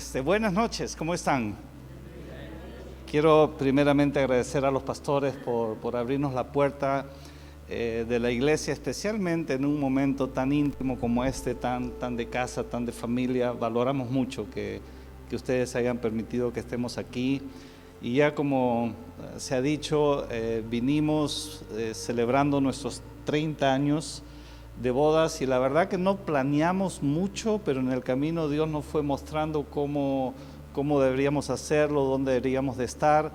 Este, buenas noches, ¿cómo están? Quiero primeramente agradecer a los pastores por, abrirnos la puerta eh, de la iglesia, especialmente en un momento tan íntimo como este, tan, tan de casa, tan de familia. Valoramos mucho que, ustedes hayan permitido que estemos aquí. Y ya como eh, se ha dicho, eh, vinimos celebrando nuestros 30 años de bodas y la verdad que no planeamos mucho, pero en el camino Dios nos fue mostrando cómo, cómo deberíamos hacerlo, dónde deberíamos de estar.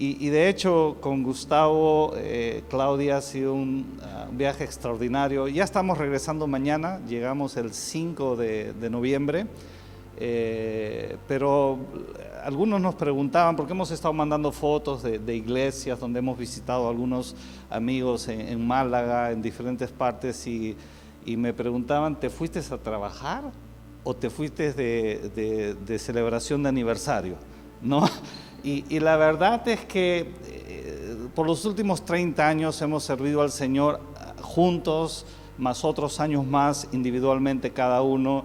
Y, de hecho con Gustavo, eh, Claudia ha sido un, ah, viaje extraordinario. Ya estamos regresando mañana, llegamos el 5 de, de noviembre. Eh, pero algunos nos preguntaban, porque hemos estado mandando fotos de, iglesias donde hemos visitado algunos amigos en, Málaga, en diferentes partes, y, me preguntaban, ¿te fuiste a trabajar o te fuiste de, celebración de aniversario? ¿No? Y, la verdad es que eh, por los últimos 30 años hemos servido al Señor juntos, más otros años más individualmente cada uno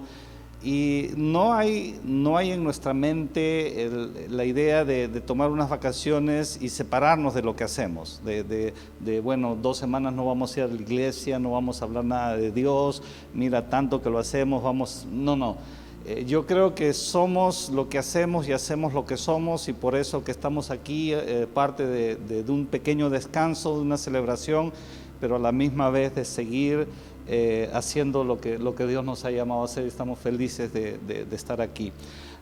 y no hay, no hay en nuestra mente la idea de, tomar unas vacaciones y separarnos de lo que hacemos, de, bueno, dos semanas no vamos a ir a la iglesia, no vamos a hablar nada de Dios, mira tanto que lo hacemos, vamos, no, no. Eh, yo creo que somos lo que hacemos y hacemos lo que somos y por eso que estamos aquí, eh, parte de un pequeño descanso, de una celebración, pero a la misma vez de seguir eh, haciendo lo que, lo que Dios nos ha llamado a hacer estamos felices de, estar aquí.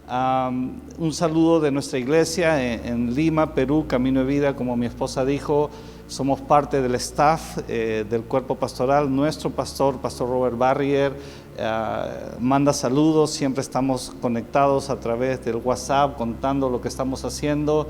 un saludo de nuestra iglesia en, Lima, Perú, Camino de Vida, como mi esposa dijo, somos parte del staff eh, del cuerpo pastoral. Nuestro pastor, Pastor Robert Barrier, eh, manda saludos, siempre estamos conectados a través del WhatsApp contando lo que estamos haciendo.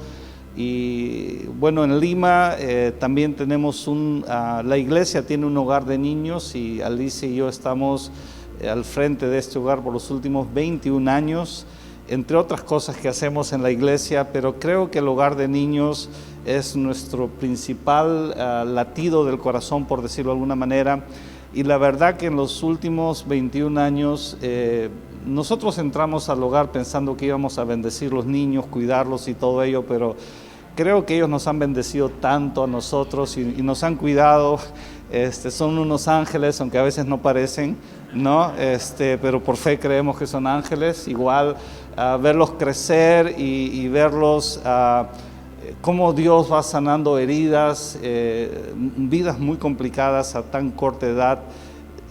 Y bueno, en Lima eh, también tenemos un, ah, la iglesia tiene un hogar de niños y Alicia y yo estamos eh, al frente de este hogar por los últimos 21 años, entre otras cosas que hacemos en la iglesia, pero creo que el hogar de niños es nuestro principal ah, latido del corazón, por decirlo de alguna manera. Y la verdad que en los últimos 21 años eh, nosotros entramos al hogar pensando que íbamos a bendecir los niños, cuidarlos y todo ello, pero creo que ellos nos han bendecido tanto a nosotros y, nos han cuidado. Este, son unos ángeles, aunque a veces no parecen, ¿no? Este, pero por fe creemos que son ángeles. Igual verlos crecer y, verlos cómo Dios va sanando heridas, eh, vidas muy complicadas a tan corta edad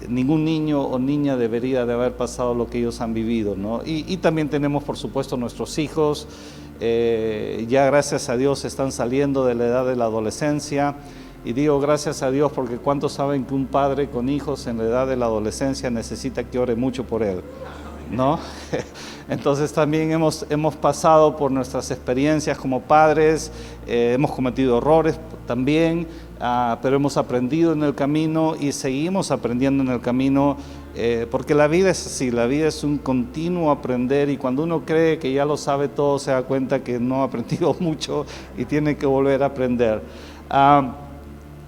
ningún niño o niña debería de haber pasado lo que ellos han vivido, ¿no? Y, también tenemos, por supuesto, nuestros hijos, eh, ya gracias a Dios están saliendo de la edad de la adolescencia, y digo gracias a Dios porque cuántos saben que un padre con hijos en la edad de la adolescencia necesita que ore mucho por él, ¿no? Entonces también hemos, hemos pasado por nuestras experiencias como padres, eh, hemos cometido errores también, Ah, pero hemos aprendido en el camino y seguimos aprendiendo en el camino, eh, porque la vida es así, la vida es un continuo aprender y cuando uno cree que ya lo sabe todo, se da cuenta que no ha aprendido mucho y tiene que volver a aprender. Ah,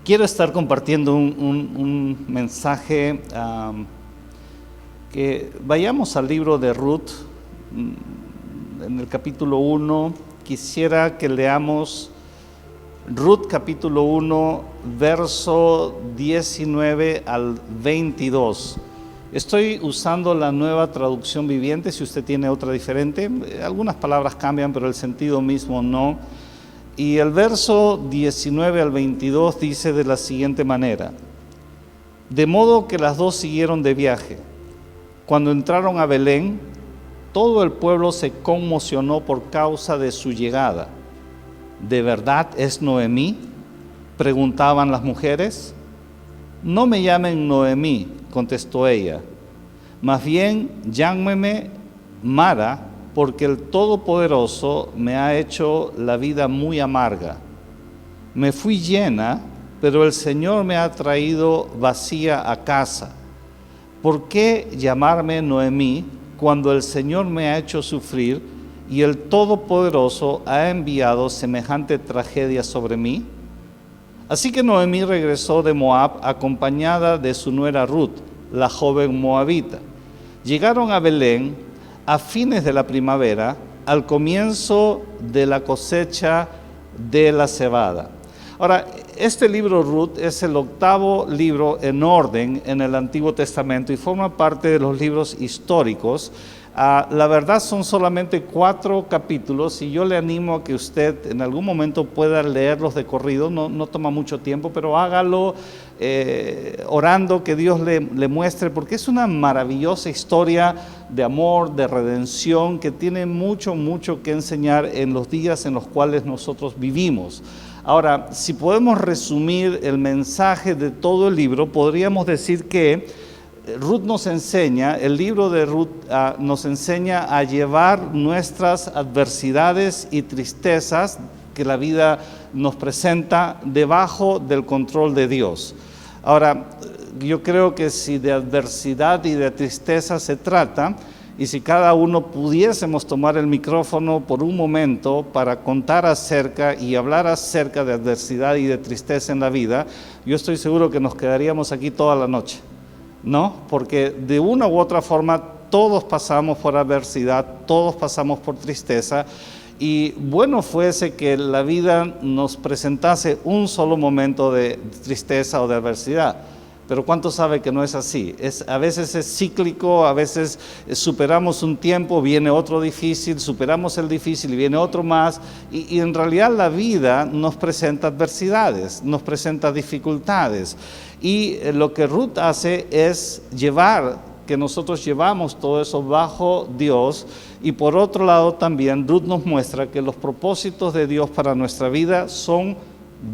quiero estar compartiendo un, mensaje, que vayamos al libro de Ruth, mm, en el capítulo 1, quisiera que leamos Ruth capítulo 1, verso 19 al 22. Estoy usando la nueva traducción viviente, si usted tiene otra diferente, algunas palabras cambian, pero el sentido mismo no. Y el verso 19 al 22 dice de la siguiente manera, de modo que las dos siguieron de viaje. Cuando entraron a Belén, todo el pueblo se conmocionó por causa de su llegada ¿de verdad es Noemí? Preguntaban las mujeres. No me llamen Noemí, contestó ella. Más bien llámeme Mara, porque el Todopoderoso me ha hecho la vida muy amarga. Me fui llena, pero el Señor me ha traído vacía a casa. ¿Por qué llamarme Noemí cuando el Señor me ha hecho sufrir y el Todopoderoso ha enviado semejante tragedia sobre mí? Así que Noemí regresó de Moab acompañada de su nuera Ruth, la joven moabita. Llegaron a Belén, a fines de la primavera, al comienzo de la cosecha de la cebada. Ahora, este libro Ruth es el octavo libro en orden en el Antiguo Testamento y forma parte de los libros históricos Ah, la verdad son solamente cuatro capítulos y yo le animo a que usted en algún momento pueda leerlos de corrido, no, toma mucho tiempo, pero hágalo eh, orando que Dios le, le, muestre, porque es una maravillosa historia de amor, de redención, que tiene mucho, mucho que enseñar en los días en los cuales nosotros vivimos. Ahora, si podemos resumir el mensaje de todo el libro, podríamos decir que Ruth nos enseña, el libro de Ruth ah, nos enseña a llevar nuestras adversidades y tristezas que la vida nos presenta debajo del control de Dios. Ahora, yo creo que si de adversidad y de tristeza se trata, y si cada uno pudiésemos tomar el micrófono por un momento para contar acerca y hablar acerca de adversidad y de tristeza en la vida, yo estoy seguro que nos quedaríamos aquí toda la noche. ¿No? Porque de una u otra forma todos pasamos por adversidad, todos pasamos por tristeza y bueno fuese que la vida nos presentase un solo momento de tristeza o de adversidad. Pero ¿cuánto sabe que no es así? Es, a veces es cíclico, a veces superamos un tiempo, viene otro difícil, superamos el difícil y viene otro más. Y, y en realidad la vida nos presenta adversidades, nos presenta dificultades. Y eh, lo que Ruth hace es llevar, que nosotros llevamos todo eso bajo Dios. Y por otro lado también Ruth nos muestra que los propósitos de Dios para nuestra vida son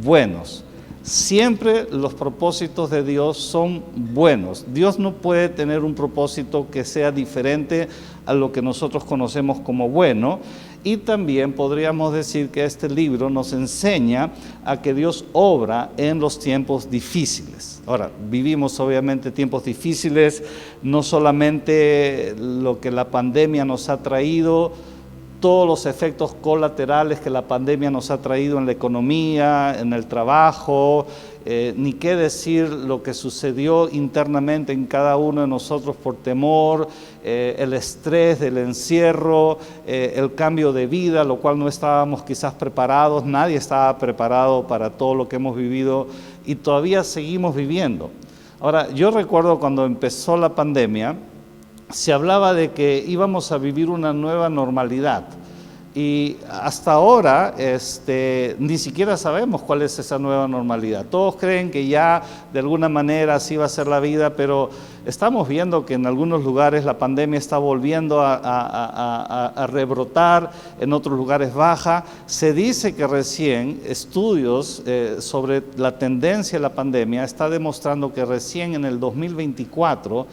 buenos. Siempre los propósitos de Dios son buenos. Dios no puede tener un propósito que sea diferente a lo que nosotros conocemos como bueno. Y también podríamos decir que este libro nos enseña a que Dios obra en los tiempos difíciles. Ahora, vivimos obviamente tiempos difíciles, no solamente lo que la pandemia nos ha traído, todos los efectos colaterales que la pandemia nos ha traído en la economía, en el trabajo, eh, ni qué decir lo que sucedió internamente en cada uno de nosotros por temor, eh, el estrés del encierro, eh, el cambio de vida, lo cual no estábamos quizás preparados, nadie estaba preparado para todo lo que hemos vivido y todavía seguimos viviendo. Ahora, yo recuerdo cuando empezó la pandemia, se hablaba de que íbamos a vivir una nueva normalidad. Y hasta ahora este, ni siquiera sabemos cuál es esa nueva normalidad. Todos creen que ya de alguna manera así va a ser la vida, pero estamos viendo que en algunos lugares la pandemia está volviendo a, rebrotar, en otros lugares baja. Se dice que recién estudios eh, sobre la tendencia de la pandemia está demostrando que recién en el 2024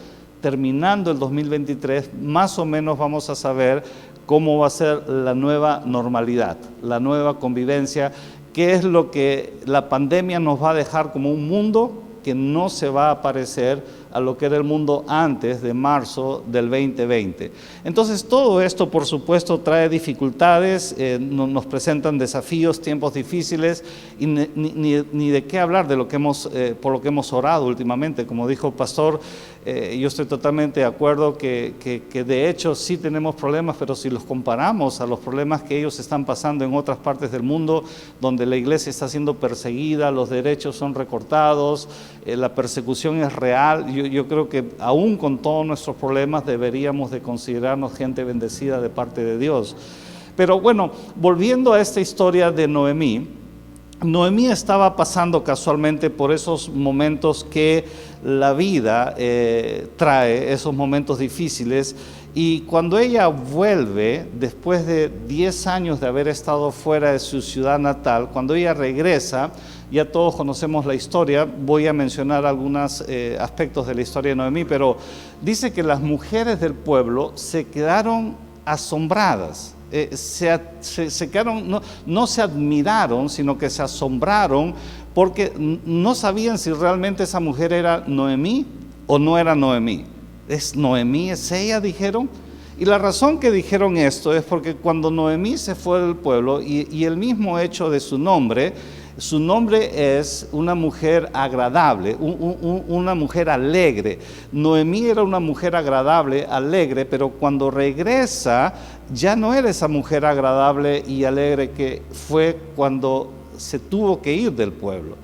terminando el 2023, más o menos vamos a saber cómo va a ser la nueva normalidad, la nueva convivencia, qué es lo que la pandemia nos va a dejar como un mundo que no se va a parecer a lo que era el mundo antes de marzo del 2020. Entonces todo esto, por supuesto, trae dificultades, eh, nos presentan desafíos, tiempos difíciles, y ni, de qué hablar de lo que hemos, eh, por lo que hemos orado últimamente. Como dijo el pastor, eh, yo estoy totalmente de acuerdo que, de hecho sí tenemos problemas, pero si los comparamos a los problemas que ellos están pasando en otras partes del mundo, donde la iglesia está siendo perseguida, los derechos son recortados, la persecución es real, creo que aún con todos nuestros problemas deberíamos de considerarnos gente bendecida de parte de Dios. Pero bueno, volviendo a esta historia de Noemí, Noemí estaba pasando casualmente por esos momentos que la vida eh, trae, esos momentos difíciles, y cuando ella vuelve, después de 10 años de haber estado fuera de su ciudad natal, cuando ella regresa, ya todos conocemos la historia, voy a mencionar algunos eh, aspectos de la historia de Noemí, pero dice que las mujeres del pueblo se quedaron asombradas. Eh, se, quedaron, no, no se admiraron, sino que se asombraron porque no sabían si realmente esa mujer era Noemí o no era Noemí. ¿Es Noemí? ¿Es ella? Dijeron. Y la razón que dijeron esto es porque cuando Noemí se fue del pueblo y, el mismo hecho de su nombre, Su nombre es una mujer agradable, una mujer alegre. Noemí era una mujer agradable, alegre, pero cuando regresa ya no era esa mujer agradable y alegre que fue cuando se tuvo que ir del pueblo.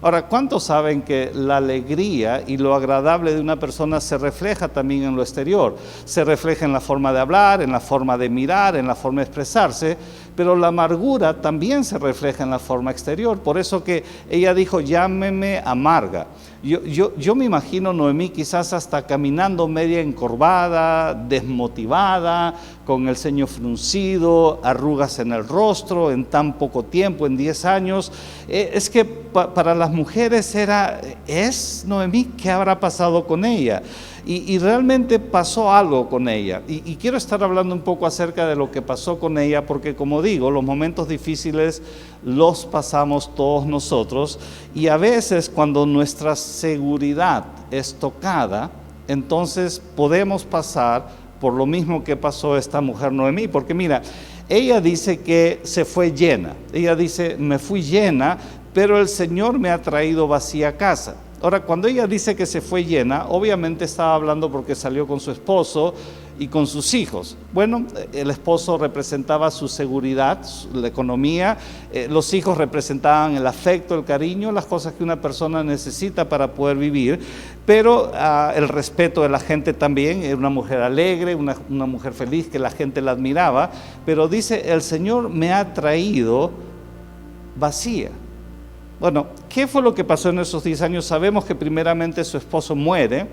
Ahora, ¿cuántos saben que la alegría y lo agradable de una persona se refleja también en lo exterior? Se refleja en la forma de hablar, en la forma de mirar, en la forma de expresarse, pero la amargura también se refleja en la forma exterior. Por eso que ella dijo, llámeme amarga. Yo, yo, yo, me imagino Noemí quizás hasta caminando media encorvada, desmotivada, con el ceño fruncido, arrugas en el rostro en tan poco tiempo, en 10 años. Eh, es que para las mujeres era, ¿es Noemí? ¿Qué habrá pasado con ella? Y, realmente pasó algo con ella. Y, quiero estar hablando un poco acerca de lo que pasó con ella, porque como digo, los momentos difíciles los pasamos todos nosotros. Y a veces cuando nuestra seguridad es tocada, entonces podemos pasar por lo mismo que pasó esta mujer Noemí. Porque mira, ella dice que se fue llena. Ella dice, me fui llena, pero el Señor me ha traído vacía a casa. Ahora, cuando ella dice que se fue llena, obviamente estaba hablando porque salió con su esposo y con sus hijos. Bueno, el esposo representaba su seguridad, la economía, eh, los hijos representaban el afecto, el cariño, las cosas que una persona necesita para poder vivir, pero ah, el respeto de la gente también, era una mujer alegre, una, una mujer feliz, que la gente la admiraba, pero dice, el Señor me ha traído vacía. Bueno, ¿qué fue lo que pasó en esos 10 años? Sabemos que primeramente su esposo muere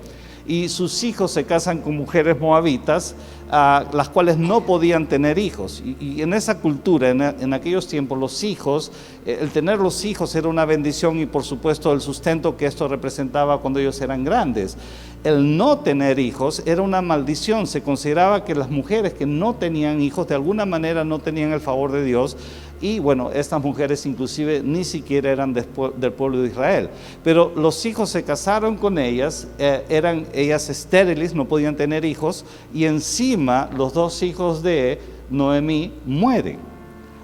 y sus hijos se casan con mujeres moabitas, las cuales no podían tener hijos. Y, en esa cultura, en, aquellos tiempos, los hijos, eh, el tener los hijos era una bendición y por supuesto el sustento que esto representaba cuando ellos eran grandes. El no tener hijos era una maldición. Se consideraba que las mujeres que no tenían hijos de alguna manera no tenían el favor de Dios y bueno, estas mujeres inclusive ni siquiera eran del pueblo de Israel. Pero los hijos se casaron con ellas, eh, eran ellas estériles, no podían tener hijos, y encima los dos hijos de Noemí mueren.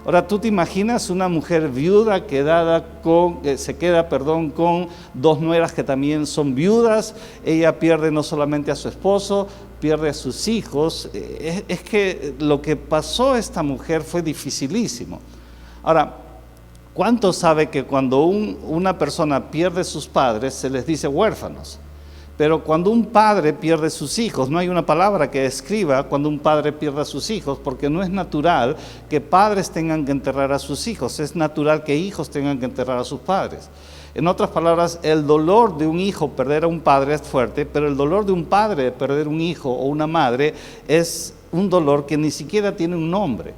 Ahora tú te imaginas una mujer viuda quedada con, eh, se queda, perdón, con dos nueras que también son viudas. Ella pierde no solamente a su esposo, pierde a sus hijos. Eh, es que lo que pasó a esta mujer fue dificilísimo. Ahora, ¿cuánto sabe que cuando una persona pierde sus padres se les dice huérfanos? Pero cuando un padre pierde sus hijos, no hay una palabra que escriba cuando un padre pierde a sus hijos, porque no es natural que padres tengan que enterrar a sus hijos, es natural que hijos tengan que enterrar a sus padres. En otras palabras, el dolor de un hijo perder a un padre es fuerte, pero el dolor de un padre perder un hijo o una madre es un dolor que ni siquiera tiene un nombre.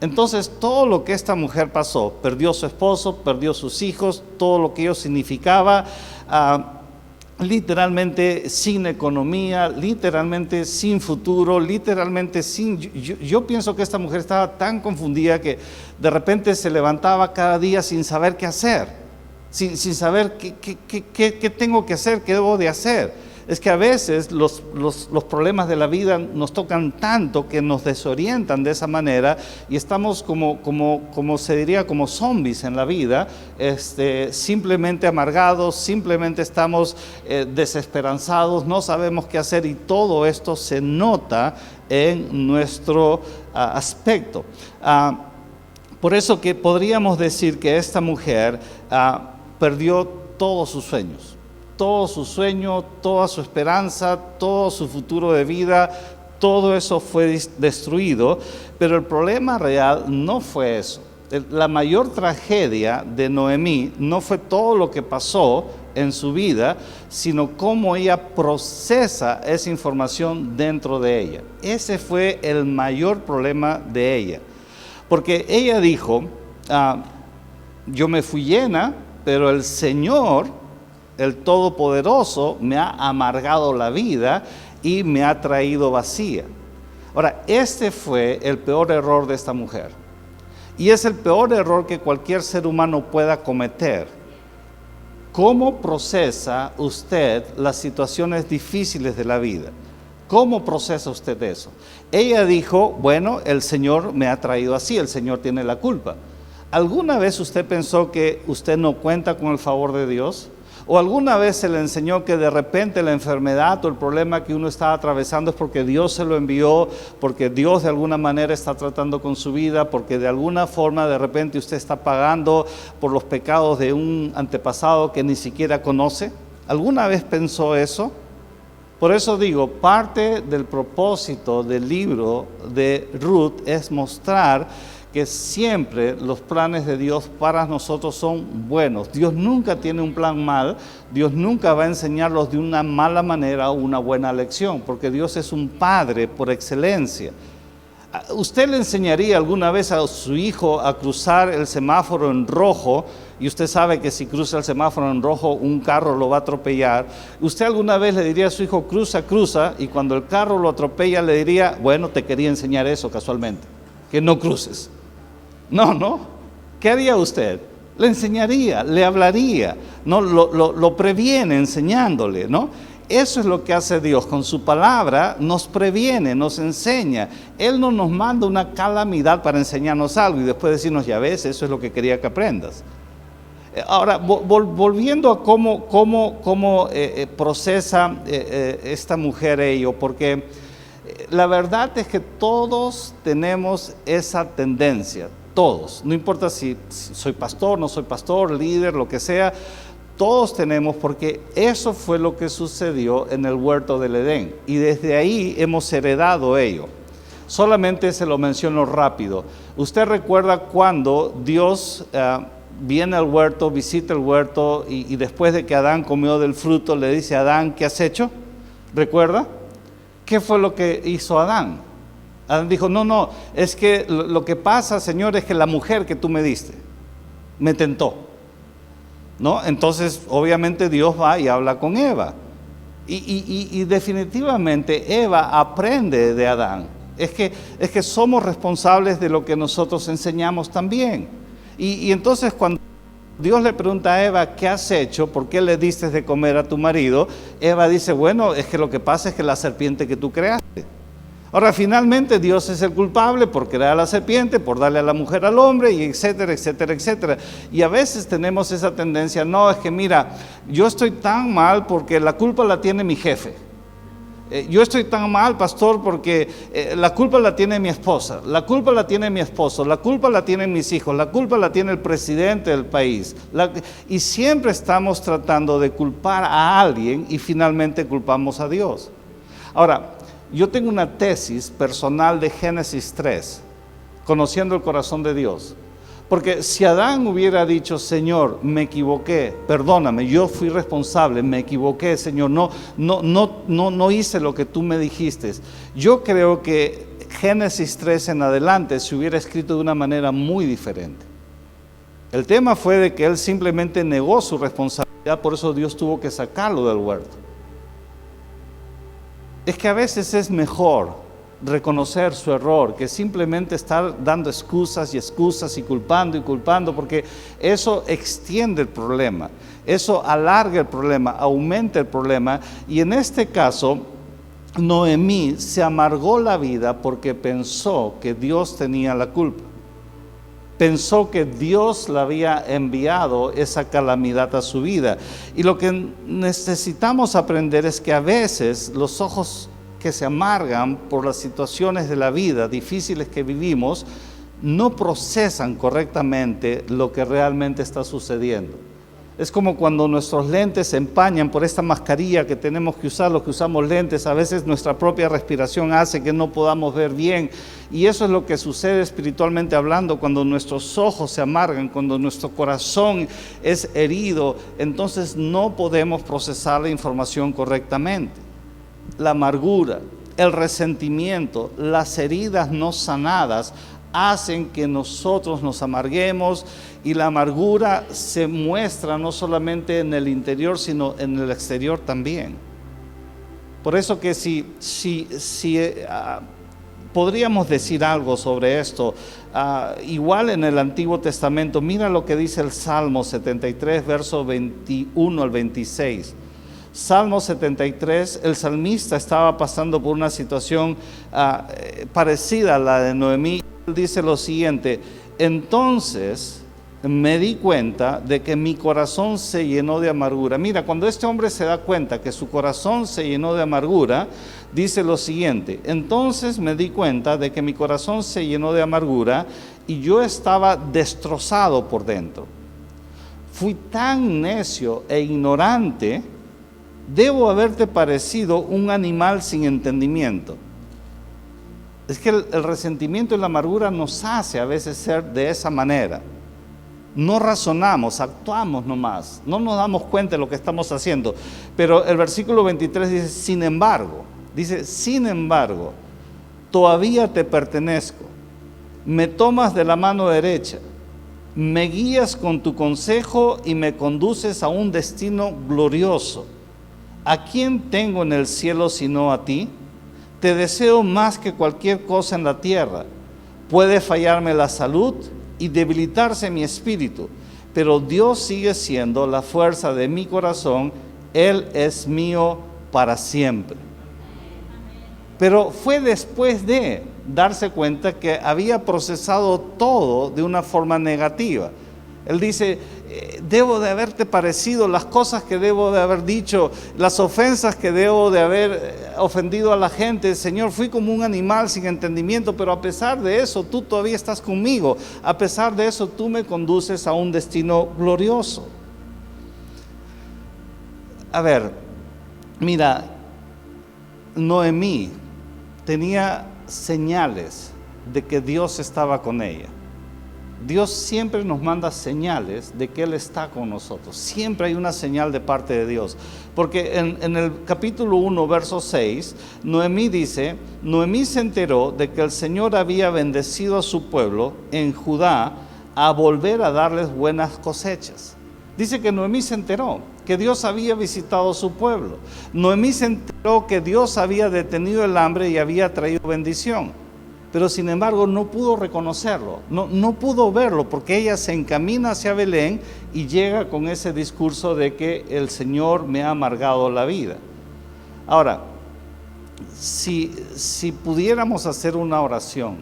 Entonces, todo lo que esta mujer pasó, perdió su esposo, perdió sus hijos, todo lo que ello significaba, ah, literalmente sin economía, literalmente sin futuro, literalmente sin... Yo, pienso que esta mujer estaba tan confundida que de repente se levantaba cada día sin saber qué hacer, sin, saber qué tengo que hacer, qué debo de hacer es que a veces los, problemas de la vida nos tocan tanto que nos desorientan de esa manera y estamos como, como, como se diría, como zombies en la vida, este, simplemente amargados, simplemente estamos eh, desesperanzados, no sabemos qué hacer y todo esto se nota en nuestro ah, aspecto. Ah, por eso que podríamos decir que esta mujer ah, perdió todos sus sueños todo su sueño, toda su esperanza, todo su futuro de vida, todo eso fue destruido, pero el problema real no fue eso. La mayor tragedia de Noemí no fue todo lo que pasó en su vida, sino cómo ella procesa esa información dentro de ella. Ese fue el mayor problema de ella. Porque ella dijo, ah, yo me fui llena, pero el Señor el Todopoderoso me ha amargado la vida y me ha traído vacía. Ahora, este fue el peor error de esta mujer. Y es el peor error que cualquier ser humano pueda cometer. ¿Cómo procesa usted las situaciones difíciles de la vida? ¿Cómo procesa usted eso? Ella dijo, bueno, el Señor me ha traído así, el Señor tiene la culpa. ¿Alguna vez usted pensó que usted no cuenta con el favor de Dios? ¿O alguna vez se le enseñó que de repente la enfermedad o el problema que uno está atravesando es porque Dios se lo envió, porque Dios de alguna manera está tratando con su vida, porque de alguna forma de repente usted está pagando por los pecados de un antepasado que ni siquiera conoce? ¿Alguna vez pensó eso? Por eso digo, parte del propósito del libro de Ruth es mostrar que siempre los planes de Dios para nosotros son buenos. Dios nunca tiene un plan mal, Dios nunca va a enseñarlos de una mala manera o una buena lección, porque Dios es un padre por excelencia. ¿Usted le enseñaría alguna vez a su hijo a cruzar el semáforo en rojo? Y usted sabe que si cruza el semáforo en rojo un carro lo va a atropellar. ¿Usted alguna vez le diría a su hijo, cruza, cruza? Y cuando el carro lo atropella le diría, bueno, te quería enseñar eso casualmente, que no cruces. No, no. ¿Qué haría usted? Le enseñaría, le hablaría, no lo, previene enseñándole, ¿no? Eso es lo que hace Dios. Con su palabra nos previene, nos enseña. Él no nos manda una calamidad para enseñarnos algo y después decirnos, ya ves, eso es lo que quería que aprendas. Eh, ahora, volviendo a cómo, cómo, cómo eh, eh, procesa esta mujer ello, porque la verdad es que todos tenemos esa tendencia, todos, no importa si soy pastor, no soy pastor, líder, lo que sea, todos tenemos porque eso fue lo que sucedió en el huerto del Edén y desde ahí hemos heredado ello. Solamente se lo menciono rápido. ¿Usted recuerda cuando Dios eh, viene al huerto, visita el huerto y, y después de que Adán comió del fruto le dice a Adán, ¿qué has hecho? ¿Recuerda? ¿Qué fue lo que hizo Adán? Adán dijo, no, no, es que lo que pasa, Señor, es que la mujer que tú me diste me tentó. ¿No? Entonces, obviamente Dios va y habla con Eva. Y, definitivamente Eva aprende de Adán. Es que, es que somos responsables de lo que nosotros enseñamos también. Y, entonces cuando Dios le pregunta a Eva, ¿qué has hecho? ¿Por qué le diste de comer a tu marido? Eva dice, bueno, es que lo que pasa es que la serpiente que tú creaste. Ahora, finalmente Dios es el culpable por crear a la serpiente, por darle a la mujer al hombre, y etcétera, etcétera, etcétera. Y a veces tenemos esa tendencia, no, es que mira, yo estoy tan mal porque la culpa la tiene mi jefe. Eh, yo estoy tan mal, pastor, porque eh, la culpa la tiene mi esposa, la culpa la tiene mi esposo, la culpa la tienen mis hijos, la culpa la tiene el presidente del país. y siempre estamos tratando de culpar a alguien y finalmente culpamos a Dios. Ahora, yo tengo una tesis personal de Génesis 3, conociendo el corazón de Dios. Porque si Adán hubiera dicho, Señor, me equivoqué, perdóname, yo fui responsable, me equivoqué, Señor, no, no, no, no, no hice lo que tú me dijiste. Yo creo que Génesis 3 en adelante se hubiera escrito de una manera muy diferente. El tema fue de que él simplemente negó su responsabilidad, por eso Dios tuvo que sacarlo del huerto es que a veces es mejor reconocer su error que simplemente estar dando excusas y excusas y culpando y culpando, porque eso extiende el problema, eso alarga el problema, aumenta el problema. Y en este caso, Noemí se amargó la vida porque pensó que Dios tenía la culpa. Pensó que Dios le había enviado esa calamidad a su vida. Y lo que necesitamos aprender es que a veces los ojos que se amargan por las situaciones de la vida difíciles que vivimos no procesan correctamente lo que realmente está sucediendo. Es como cuando nuestros lentes se empañan por esta mascarilla que tenemos que usar, los que usamos lentes, a veces nuestra propia respiración hace que no podamos ver bien. Y eso es lo que sucede espiritualmente hablando cuando nuestros ojos se amargan, cuando nuestro corazón es herido, entonces no podemos procesar la información correctamente. La amargura, el resentimiento, las heridas no sanadas hacen que nosotros nos amarguemos y la amargura se muestra no solamente en el interior, sino en el exterior también. Por eso que si, si, si ah, podríamos decir algo sobre esto, ah, igual en el Antiguo Testamento, mira lo que dice el Salmo 73, verso 21 al 26. Salmo 73, el salmista estaba pasando por una situación ah, eh, parecida a la de Noemí dice lo siguiente, entonces me di cuenta de que mi corazón se llenó de amargura. Mira, cuando este hombre se da cuenta que su corazón se llenó de amargura, dice lo siguiente, entonces me di cuenta de que mi corazón se llenó de amargura y yo estaba destrozado por dentro. Fui tan necio e ignorante, debo haberte parecido un animal sin entendimiento. Es que el, resentimiento y la amargura nos hace a veces ser de esa manera. No razonamos, actuamos nomás, no nos damos cuenta de lo que estamos haciendo. Pero el versículo 23 dice, sin embargo, dice, sin embargo, todavía te pertenezco, me tomas de la mano derecha, me guías con tu consejo y me conduces a un destino glorioso. ¿A quién tengo en el cielo sino a ti? Te deseo más que cualquier cosa en la tierra. Puede fallarme la salud y debilitarse mi espíritu, pero Dios sigue siendo la fuerza de mi corazón. Él es mío para siempre. Pero fue después de darse cuenta que había procesado todo de una forma negativa. Él dice, debo de haberte parecido, las cosas que debo de haber dicho, las ofensas que debo de haber eh, ofendido a la gente. Señor, fui como un animal sin entendimiento, pero a pesar de eso, tú todavía estás conmigo. A pesar de eso, tú me conduces a un destino glorioso. A ver, mira, Noemí tenía señales de que Dios estaba con ella. Dios siempre nos manda señales de que Él está con nosotros. Siempre hay una señal de parte de Dios. Porque en, el capítulo 1, verso 6, Noemí dice, Noemí se enteró de que el Señor había bendecido a su pueblo en Judá a volver a darles buenas cosechas. Dice que Noemí se enteró que Dios había visitado su pueblo. Noemí se enteró que Dios había detenido el hambre y había traído bendición pero sin embargo no pudo reconocerlo, no, no pudo verlo, porque ella se encamina hacia Belén y llega con ese discurso de que el Señor me ha amargado la vida. Ahora, si, si pudiéramos hacer una oración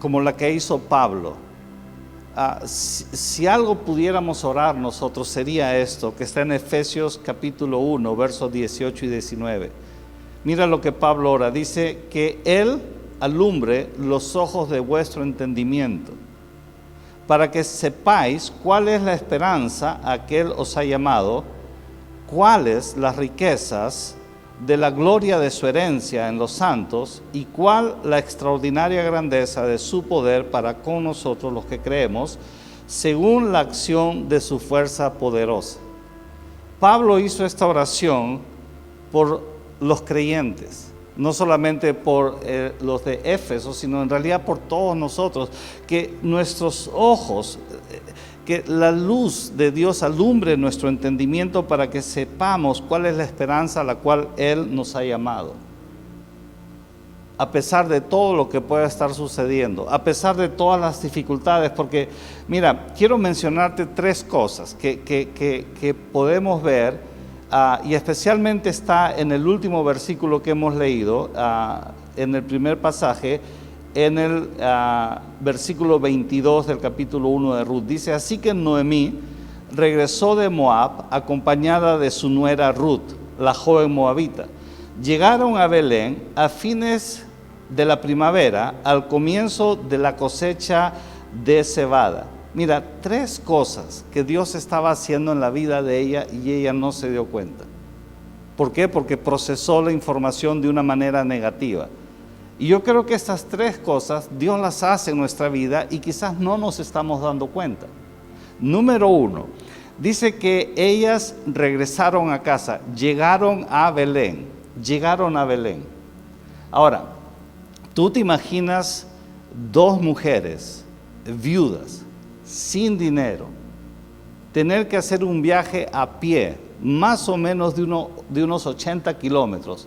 como la que hizo Pablo, ah, si, si, algo pudiéramos orar nosotros sería esto, que está en Efesios capítulo 1, versos 18 y 19. Mira lo que Pablo ora, dice que Él alumbre los ojos de vuestro entendimiento, para que sepáis cuál es la esperanza a que Él os ha llamado, cuáles las riquezas de la gloria de su herencia en los santos y cuál la extraordinaria grandeza de su poder para con nosotros los que creemos, según la acción de su fuerza poderosa. Pablo hizo esta oración por los creyentes no solamente por eh, los de Éfeso, sino en realidad por todos nosotros, que nuestros ojos, eh, que la luz de Dios alumbre nuestro entendimiento para que sepamos cuál es la esperanza a la cual Él nos ha llamado. A pesar de todo lo que pueda estar sucediendo, a pesar de todas las dificultades, porque mira, quiero mencionarte tres cosas que, que podemos ver Ah, y especialmente está en el último versículo que hemos leído, ah, en el primer pasaje, en el ah, versículo 22 del capítulo 1 de Ruth. Dice, así que Noemí regresó de Moab acompañada de su nuera Ruth, la joven moabita. Llegaron a Belén a fines de la primavera, al comienzo de la cosecha de cebada. Mira, tres cosas que Dios estaba haciendo en la vida de ella y ella no se dio cuenta. ¿Por qué? Porque procesó la información de una manera negativa. Y yo creo que estas tres cosas Dios las hace en nuestra vida y quizás no nos estamos dando cuenta. Número uno, dice que ellas regresaron a casa, llegaron a Belén, llegaron a Belén. Ahora, tú te imaginas dos mujeres viudas sin dinero, tener que hacer un viaje a pie, más o menos de, uno, de unos 80 kilómetros,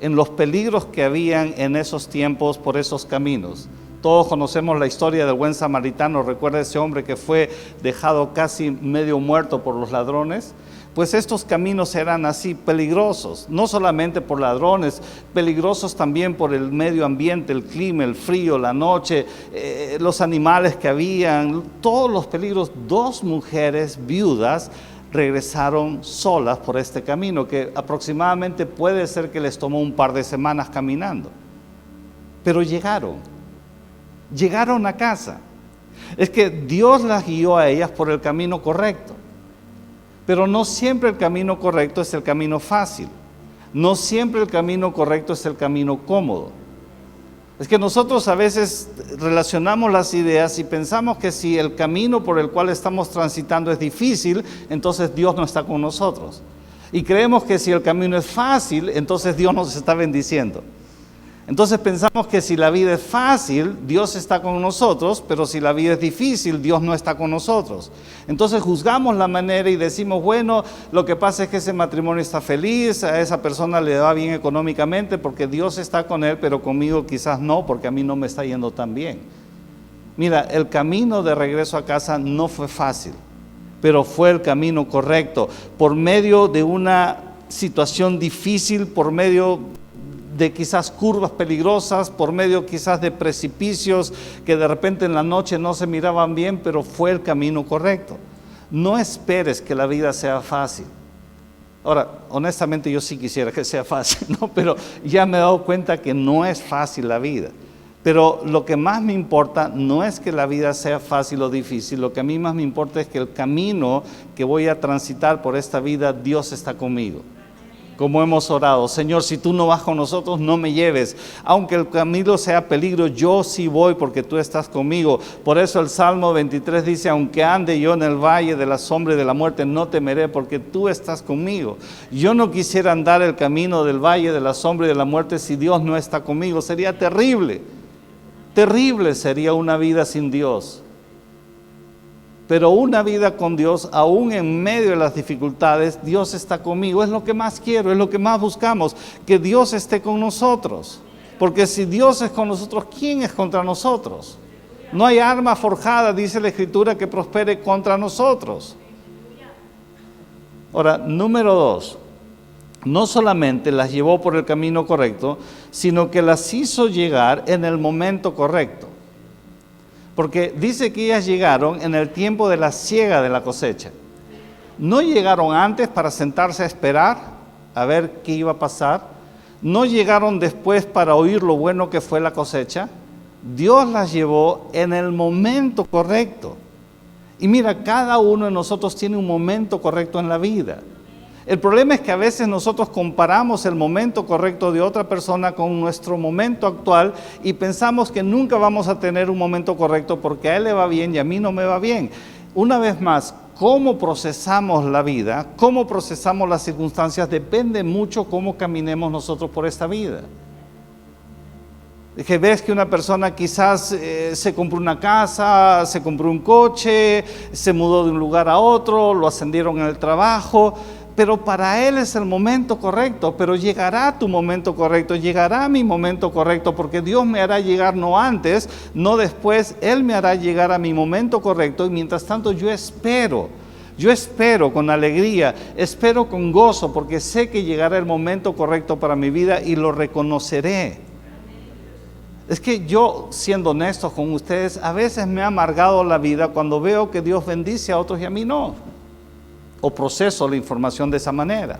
en los peligros que habían en esos tiempos por esos caminos. Todos conocemos la historia del buen samaritano, recuerda ese hombre que fue dejado casi medio muerto por los ladrones. Pues estos caminos eran así peligrosos, no solamente por ladrones, peligrosos también por el medio ambiente, el clima, el frío, la noche, eh, los animales que habían, todos los peligros. Dos mujeres viudas regresaron solas por este camino, que aproximadamente puede ser que les tomó un par de semanas caminando. Pero llegaron, llegaron a casa. Es que Dios las guió a ellas por el camino correcto. Pero no siempre el camino correcto es el camino fácil. No siempre el camino correcto es el camino cómodo. Es que nosotros a veces relacionamos las ideas y pensamos que si el camino por el cual estamos transitando es difícil, entonces Dios no está con nosotros. Y creemos que si el camino es fácil, entonces Dios nos está bendiciendo. Entonces pensamos que si la vida es fácil, Dios está con nosotros, pero si la vida es difícil, Dios no está con nosotros. Entonces juzgamos la manera y decimos, bueno, lo que pasa es que ese matrimonio está feliz, a esa persona le va bien económicamente porque Dios está con él, pero conmigo quizás no, porque a mí no me está yendo tan bien. Mira, el camino de regreso a casa no fue fácil, pero fue el camino correcto, por medio de una situación difícil, por medio de quizás curvas peligrosas, por medio quizás de precipicios que de repente en la noche no se miraban bien, pero fue el camino correcto. No esperes que la vida sea fácil. Ahora, honestamente yo sí quisiera que sea fácil, ¿no? pero ya me he dado cuenta que no es fácil la vida. Pero lo que más me importa no es que la vida sea fácil o difícil, lo que a mí más me importa es que el camino que voy a transitar por esta vida, Dios está conmigo como hemos orado. Señor, si tú no vas con nosotros, no me lleves. Aunque el camino sea peligro, yo sí voy porque tú estás conmigo. Por eso el Salmo 23 dice, aunque ande yo en el valle de la sombra y de la muerte, no temeré porque tú estás conmigo. Yo no quisiera andar el camino del valle de la sombra y de la muerte si Dios no está conmigo. Sería terrible. Terrible sería una vida sin Dios. Pero una vida con Dios, aún en medio de las dificultades, Dios está conmigo. Es lo que más quiero, es lo que más buscamos, que Dios esté con nosotros. Porque si Dios es con nosotros, ¿quién es contra nosotros? No hay arma forjada, dice la Escritura, que prospere contra nosotros. Ahora, número dos, no solamente las llevó por el camino correcto, sino que las hizo llegar en el momento correcto. Porque dice que ellas llegaron en el tiempo de la siega de la cosecha. No llegaron antes para sentarse a esperar a ver qué iba a pasar. No llegaron después para oír lo bueno que fue la cosecha. Dios las llevó en el momento correcto. Y mira, cada uno de nosotros tiene un momento correcto en la vida. El problema es que a veces nosotros comparamos el momento correcto de otra persona con nuestro momento actual y pensamos que nunca vamos a tener un momento correcto porque a él le va bien y a mí no me va bien. Una vez más, cómo procesamos la vida, cómo procesamos las circunstancias, depende mucho cómo caminemos nosotros por esta vida. Ves que una persona quizás eh, se compró una casa, se compró un coche, se mudó de un lugar a otro, lo ascendieron en el trabajo, pero para Él es el momento correcto, pero llegará tu momento correcto, llegará mi momento correcto, porque Dios me hará llegar no antes, no después, Él me hará llegar a mi momento correcto y mientras tanto yo espero, yo espero con alegría, espero con gozo, porque sé que llegará el momento correcto para mi vida y lo reconoceré. Es que yo, siendo honesto con ustedes, a veces me ha amargado la vida cuando veo que Dios bendice a otros y a mí no o proceso la información de esa manera.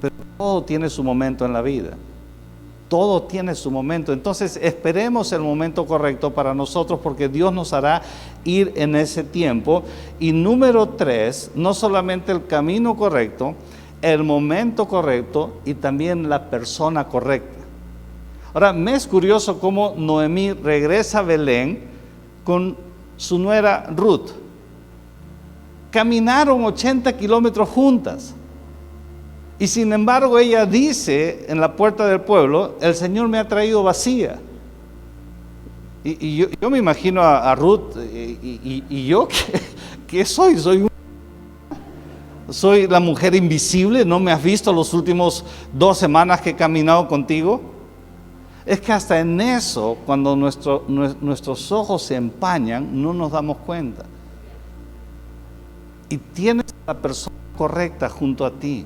Pero todo tiene su momento en la vida. Todo tiene su momento. Entonces esperemos el momento correcto para nosotros porque Dios nos hará ir en ese tiempo. Y número tres, no solamente el camino correcto, el momento correcto y también la persona correcta. Ahora, me es curioso cómo Noemí regresa a Belén con su nuera Ruth. Caminaron 80 kilómetros juntas. Y sin embargo ella dice en la puerta del pueblo, el Señor me ha traído vacía. Y, yo, me imagino a, Ruth, y, yo ¿qué, soy? Soy soy la mujer invisible, no me has visto los últimos dos semanas que he caminado contigo. Es que hasta en eso, cuando nuestros ojos se empañan, no nos damos cuenta. Y tienes la persona correcta junto a ti.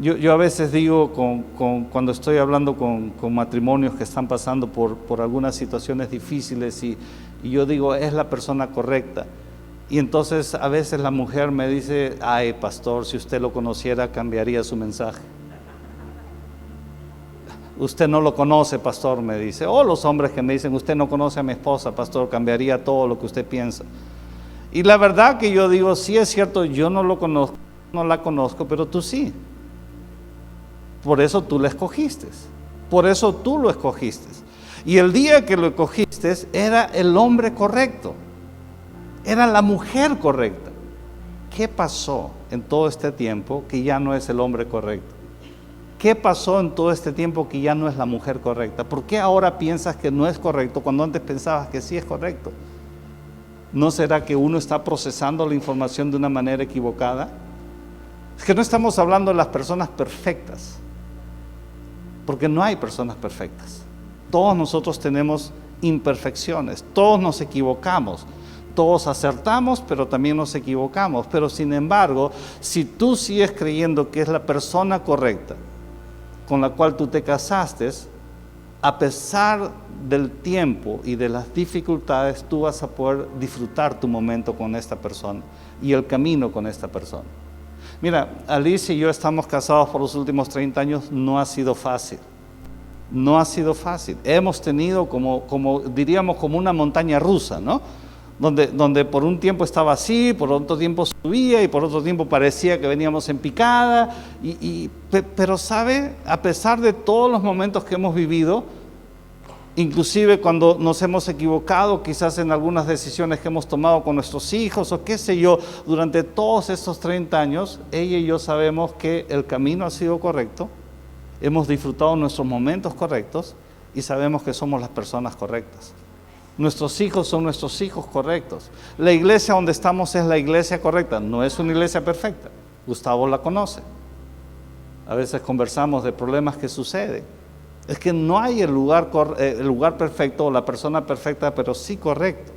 Yo, a veces digo cuando estoy hablando con, matrimonios que están pasando por, algunas situaciones difíciles y, y, yo digo, es la persona correcta. Y entonces a veces la mujer me dice, ay pastor, si usted lo conociera cambiaría su mensaje. Usted no lo conoce, pastor, me dice. O los hombres que me dicen, usted no conoce a mi esposa, pastor, cambiaría todo lo que usted piensa. Y la verdad que yo digo, sí es cierto, yo no lo conozco, no la conozco, pero tú sí. Por eso tú la escogiste. Por eso tú lo escogiste. Y el día que lo escogiste era el hombre correcto. Era la mujer correcta. ¿Qué pasó en todo este tiempo que ya no es el hombre correcto? ¿Qué pasó en todo este tiempo que ya no es la mujer correcta? ¿Por qué ahora piensas que no es correcto cuando antes pensabas que sí es correcto? ¿No será que uno está procesando la información de una manera equivocada? Es que no estamos hablando de las personas perfectas, porque no hay personas perfectas. Todos nosotros tenemos imperfecciones, todos nos equivocamos, todos acertamos, pero también nos equivocamos. Pero sin embargo, si tú sigues creyendo que es la persona correcta con la cual tú te casaste, a pesar del tiempo y de las dificultades, tú vas a poder disfrutar tu momento con esta persona y el camino con esta persona. Mira, Alice y yo estamos casados por los últimos 30 años, no ha sido fácil. No ha sido fácil. Hemos tenido como, como diríamos, como una montaña rusa, ¿no? Donde, por un tiempo estaba así, por otro tiempo subía y por otro tiempo parecía que veníamos en picada. Y, pero sabe, a pesar de todos los momentos que hemos vivido, inclusive cuando nos hemos equivocado quizás en algunas decisiones que hemos tomado con nuestros hijos o qué sé yo, durante todos estos 30 años, ella y yo sabemos que el camino ha sido correcto, hemos disfrutado nuestros momentos correctos y sabemos que somos las personas correctas. Nuestros hijos son nuestros hijos correctos. La iglesia donde estamos es la iglesia correcta, no es una iglesia perfecta. Gustavo la conoce. A veces conversamos de problemas que suceden es que no hay el lugar, eh, el lugar perfecto o la persona perfecta, pero sí correcto.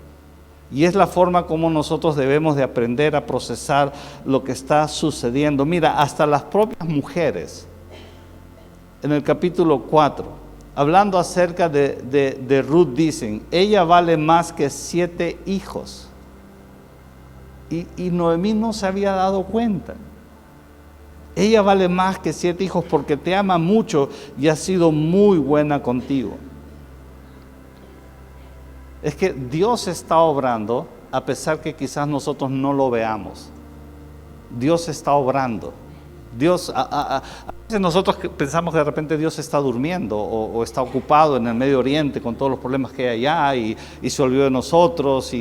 Y es la forma como nosotros debemos de aprender a procesar lo que está sucediendo. Mira, hasta las propias mujeres, en el capítulo 4, hablando acerca de, de Ruth, dicen, ella vale más que siete hijos. Y, y Noemí no se había dado cuenta. Ella vale más que siete hijos porque te ama mucho y ha sido muy buena contigo. Es que Dios está obrando a pesar que quizás nosotros no lo veamos. Dios está obrando. Dios, a, nosotros pensamos que de repente Dios está durmiendo o, está ocupado en el Medio Oriente con todos los problemas que hay allá y, se olvidó de nosotros.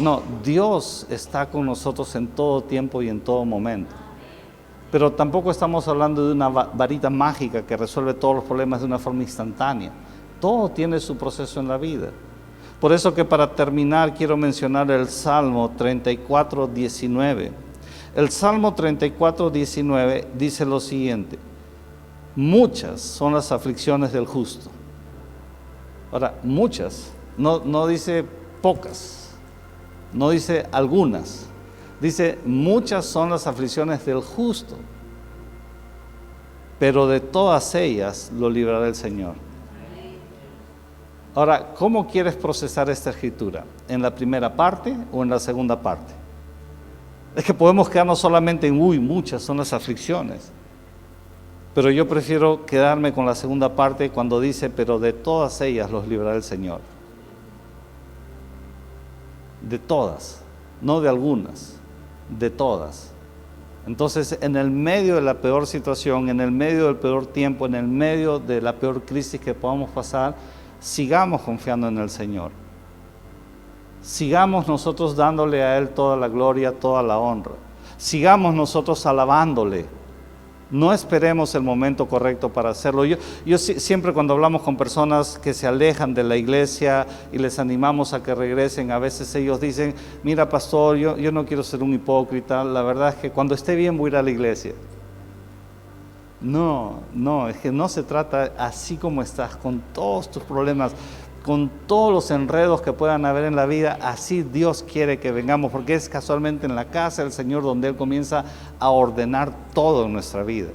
No, Dios está con nosotros en todo tiempo y en todo momento. Pero tampoco estamos hablando de una varita mágica que resuelve todos los problemas de una forma instantánea. Todo tiene su proceso en la vida. Por eso que para terminar quiero mencionar el Salmo 34, 19. El Salmo 34, 19 dice lo siguiente. Muchas son las aflicciones del justo. Ahora, muchas. No, no dice pocas. No dice algunas Dice, muchas son las aflicciones del justo, pero de todas ellas lo librará el Señor. Ahora, ¿cómo quieres procesar esta escritura? ¿En la primera parte o en la segunda parte? Es que podemos quedarnos solamente en, uy, muchas son las aflicciones. Pero yo prefiero quedarme con la segunda parte cuando dice, pero de todas ellas los librará el Señor. De todas, no de algunas de todas. Entonces, en el medio de la peor situación, en el medio del peor tiempo, en el medio de la peor crisis que podamos pasar, sigamos confiando en el Señor. Sigamos nosotros dándole a Él toda la gloria, toda la honra. Sigamos nosotros alabándole no esperemos el momento correcto para hacerlo. Yo, yo siempre cuando hablamos con personas que se alejan de la iglesia y les animamos a que regresen, a veces ellos dicen, mira pastor, yo, yo no quiero ser un hipócrita, la verdad es que cuando esté bien voy a ir a la iglesia. No, no, es que no se trata así como estás, con todos tus problemas. Con todos los enredos que puedan haber en la vida, así Dios quiere que vengamos, porque es casualmente en la casa del Señor donde Él comienza a ordenar todo en nuestra vida.